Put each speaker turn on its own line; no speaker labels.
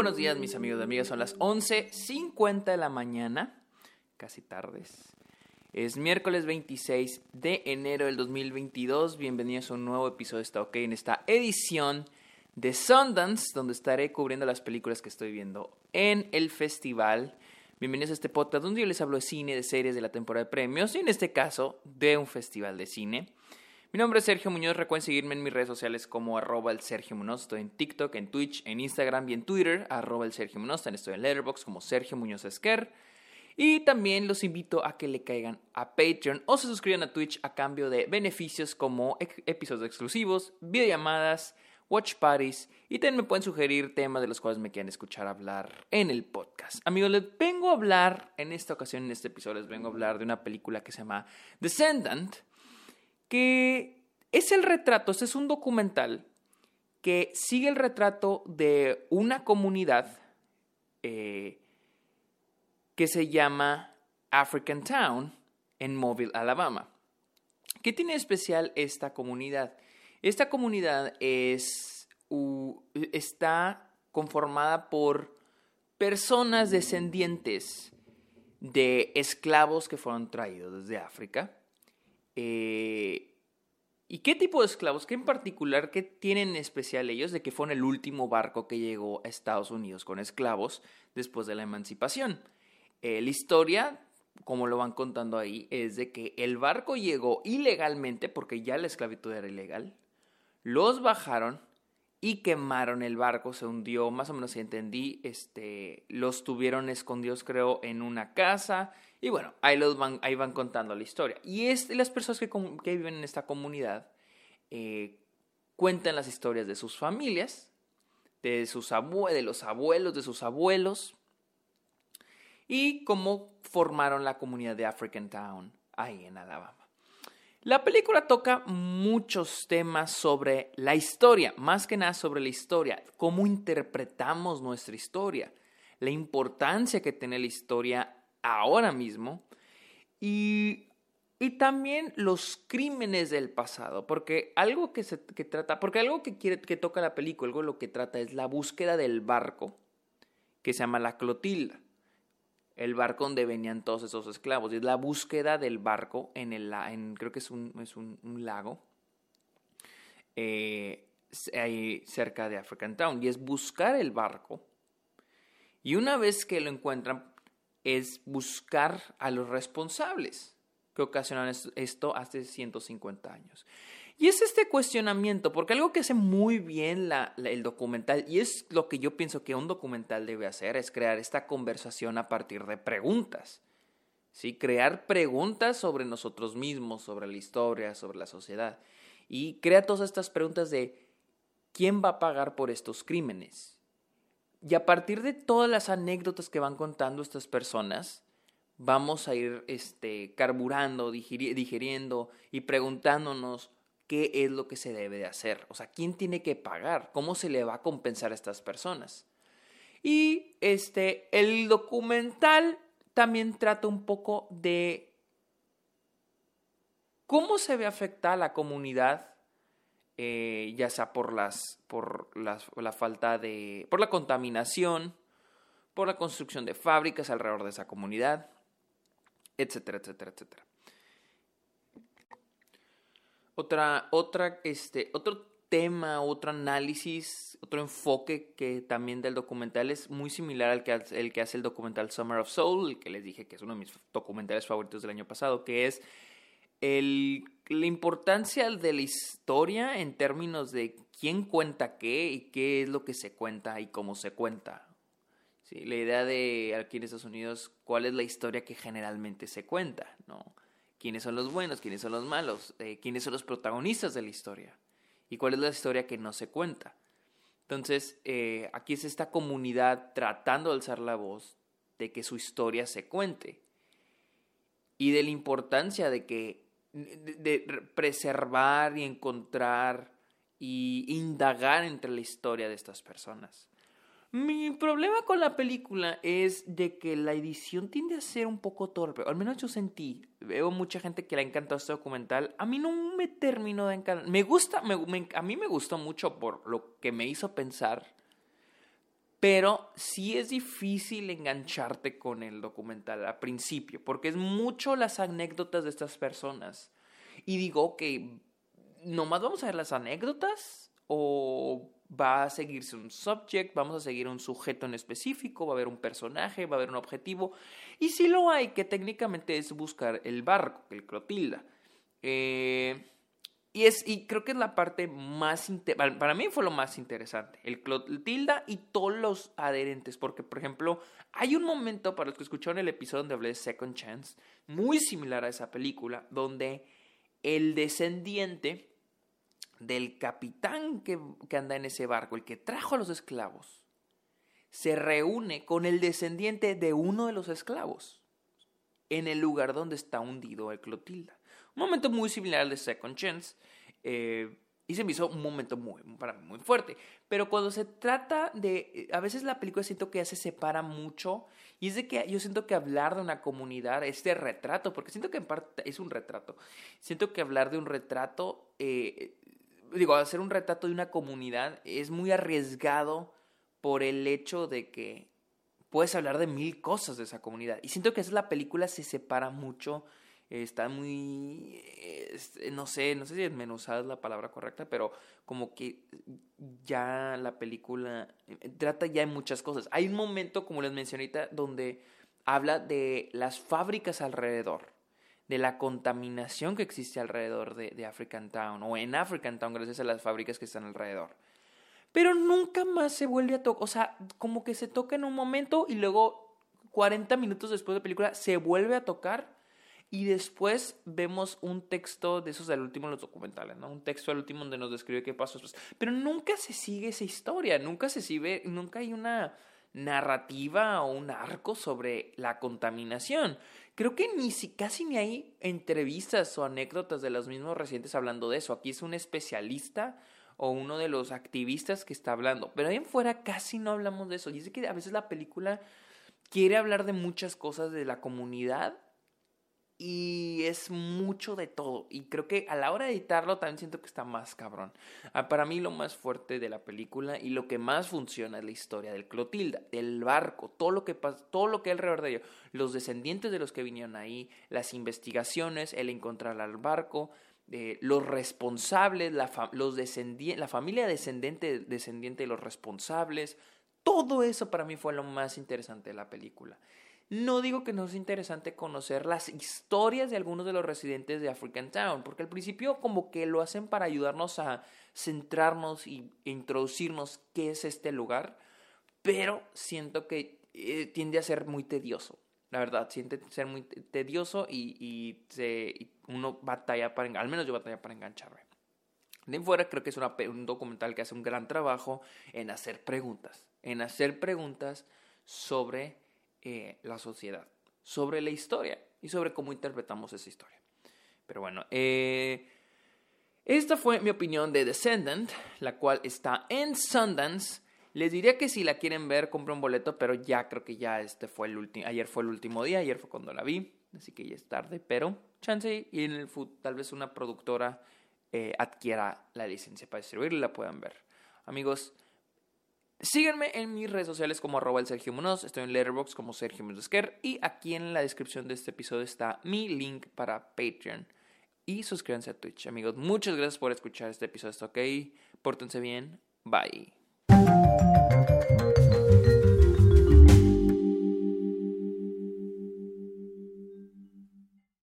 buenos días, mis amigos y amigas. Son las 11.50 de la mañana, casi tardes. Es miércoles 26 de enero del 2022. Bienvenidos a un nuevo episodio de Está OK en esta edición de Sundance, donde estaré cubriendo las películas que estoy viendo en el festival. Bienvenidos a este podcast donde yo les hablo de cine, de series, de la temporada de premios y en este caso de un festival de cine. Mi nombre es Sergio Muñoz, recuerden seguirme en mis redes sociales como arroba el Sergio Muñoz, estoy en TikTok, en Twitch, en Instagram y en Twitter, arroba el Sergio Muñoz, también estoy en Letterboxd como Sergio Muñoz Esquer. Y también los invito a que le caigan a Patreon o se suscriban a Twitch a cambio de beneficios como episodios exclusivos, videollamadas, watch parties y también me pueden sugerir temas de los cuales me quieran escuchar hablar en el podcast. Amigos, les vengo a hablar, en esta ocasión, en este episodio, les vengo a hablar de una película que se llama Descendant que es el retrato, es un documental que sigue el retrato de una comunidad eh, que se llama African Town en Mobile, Alabama. ¿Qué tiene especial esta comunidad? Esta comunidad es, está conformada por personas descendientes de esclavos que fueron traídos desde África eh, ¿Y qué tipo de esclavos? ¿Qué en particular? ¿Qué tienen en especial ellos de que fueron el último barco que llegó a Estados Unidos con esclavos después de la emancipación? Eh, la historia, como lo van contando ahí, es de que el barco llegó ilegalmente, porque ya la esclavitud era ilegal, los bajaron y quemaron el barco, se hundió, más o menos si entendí, este, los tuvieron escondidos creo en una casa y bueno, ahí, los van, ahí van contando la historia. Y es, las personas que, que viven en esta comunidad eh, cuentan las historias de sus familias, de, sus de los abuelos, de sus abuelos y cómo formaron la comunidad de African Town ahí en Alabama. La película toca muchos temas sobre la historia, más que nada sobre la historia, cómo interpretamos nuestra historia, la importancia que tiene la historia ahora mismo y, también los crímenes del pasado, porque algo que se trata, porque algo que quiere que toca la película, algo lo que trata es la búsqueda del barco que se llama la Clotilda el barco donde venían todos esos esclavos. Y es la búsqueda del barco en el en, creo que es un, es un, lago eh, ahí cerca de African Town. Y es buscar el barco. Y una vez que lo encuentran, es buscar a los responsables que ocasionaron esto hace 150 años. Y es este cuestionamiento, porque algo que hace muy bien el documental, y es lo que yo pienso que un documental debe hacer, es crear esta conversación a partir de preguntas. ¿sí? Crear preguntas sobre nosotros mismos, sobre la historia, sobre la sociedad. Y crea todas estas preguntas de ¿quién va a pagar por estos crímenes? Y a partir de todas las anécdotas que van contando estas personas, vamos a ir este, carburando, digiriendo y preguntándonos qué es lo que se debe de hacer. O sea, ¿quién tiene que pagar? ¿Cómo se le va a compensar a estas personas? Y este, el documental también trata un poco de cómo se ve afectada la comunidad, eh, ya sea por, las, por la falta de, por la contaminación, por la construcción de fábricas alrededor de esa comunidad, etcétera, etcétera, etcétera. Otra, otra, este, otro tema, otro análisis, otro enfoque que también del documental es muy similar al que, el que hace el documental Summer of Soul, el que les dije que es uno de mis documentales favoritos del año pasado, que es el, la importancia de la historia en términos de quién cuenta qué y qué es lo que se cuenta y cómo se cuenta. Sí, la idea de aquí en Estados Unidos, cuál es la historia que generalmente se cuenta, ¿no? quiénes son los buenos, quiénes son los malos, eh, quiénes son los protagonistas de la historia y cuál es la historia que no se cuenta. Entonces, eh, aquí es esta comunidad tratando de alzar la voz de que su historia se cuente y de la importancia de que de preservar y encontrar y indagar entre la historia de estas personas. Mi problema con la película es de que la edición tiende a ser un poco torpe. Al menos yo sentí. Veo mucha gente que le ha encantado este documental. A mí no me terminó de encantar. Me gusta, a mí me gustó mucho por lo que me hizo pensar. Pero sí es difícil engancharte con el documental al principio, porque es mucho las anécdotas de estas personas. Y digo que nomás vamos a ver las anécdotas o va a seguirse un subject, vamos a seguir un sujeto en específico, va a haber un personaje, va a haber un objetivo. Y si lo hay, que técnicamente es buscar el barco, el Clotilda. Eh, y, es, y creo que es la parte más, para mí fue lo más interesante, el Clotilda y todos los adherentes, porque por ejemplo, hay un momento, para los que escucharon el episodio donde hablé de Second Chance, muy similar a esa película, donde el descendiente del capitán que, que anda en ese barco, el que trajo a los esclavos, se reúne con el descendiente de uno de los esclavos en el lugar donde está hundido el Clotilda. Un momento muy similar al de Second Chance. Eh, y se me hizo un momento muy, para mí, muy fuerte. Pero cuando se trata de... A veces la película siento que ya se separa mucho. Y es de que yo siento que hablar de una comunidad, este retrato, porque siento que en parte es un retrato. Siento que hablar de un retrato, eh, digo, hacer un retrato de una comunidad es muy arriesgado por el hecho de que puedes hablar de mil cosas de esa comunidad. Y siento que esa la película se separa mucho está muy, este, no sé, no sé si desmenuzada es la palabra correcta, pero como que ya la película eh, trata ya de muchas cosas. Hay un momento, como les mencioné ahorita, donde habla de las fábricas alrededor, de la contaminación que existe alrededor de, de African Town, o en African Town gracias a las fábricas que están alrededor. Pero nunca más se vuelve a tocar, o sea, como que se toca en un momento y luego 40 minutos después de la película se vuelve a tocar y después vemos un texto de esos del último en los documentales, ¿no? Un texto al último donde nos describe qué pasó después. Pero nunca se sigue esa historia, nunca se sigue, nunca hay una narrativa o un arco sobre la contaminación. Creo que ni si, casi ni hay entrevistas o anécdotas de los mismos residentes hablando de eso. Aquí es un especialista o uno de los activistas que está hablando. Pero ahí en fuera casi no hablamos de eso. Y es que a veces la película quiere hablar de muchas cosas de la comunidad y es mucho de todo. Y creo que a la hora de editarlo también siento que está más cabrón. Ah, para mí lo más fuerte de la película y lo que más funciona es la historia del Clotilda, del barco, todo lo que pasa, todo lo que hay alrededor de ello, los descendientes de los que vinieron ahí, las investigaciones, el encontrar al barco, eh, los responsables, la, la familia descendiente, descendiente de los responsables. Todo eso para mí fue lo más interesante de la película. No digo que no es interesante conocer las historias de algunos de los residentes de African Town, porque al principio como que lo hacen para ayudarnos a centrarnos y introducirnos qué es este lugar, pero siento que eh, tiende a ser muy tedioso. La verdad, siente ser muy tedioso y, y, se, uno batalla para, al menos yo batalla para engancharme. De fuera creo que es un documental que hace un gran trabajo en hacer preguntas, en hacer preguntas sobre eh, la sociedad, sobre la historia y sobre cómo interpretamos esa historia. Pero bueno, eh, esta fue mi opinión de Descendant, la cual está en Sundance. Les diría que si la quieren ver, compren un boleto, pero ya creo que ya este fue el último, ayer fue el último día, ayer fue cuando la vi, así que ya es tarde, pero chance y en el tal vez una productora eh, adquiera la licencia para distribuirla la puedan ver. Amigos, Síganme en mis redes sociales como arroba el Sergio Munoz, estoy en Letterboxd como Sergio Munoz y aquí en la descripción de este episodio está mi link para Patreon. Y suscríbanse a Twitch, amigos. Muchas gracias por escuchar este episodio, ¿está ok? Pórtense bien. Bye.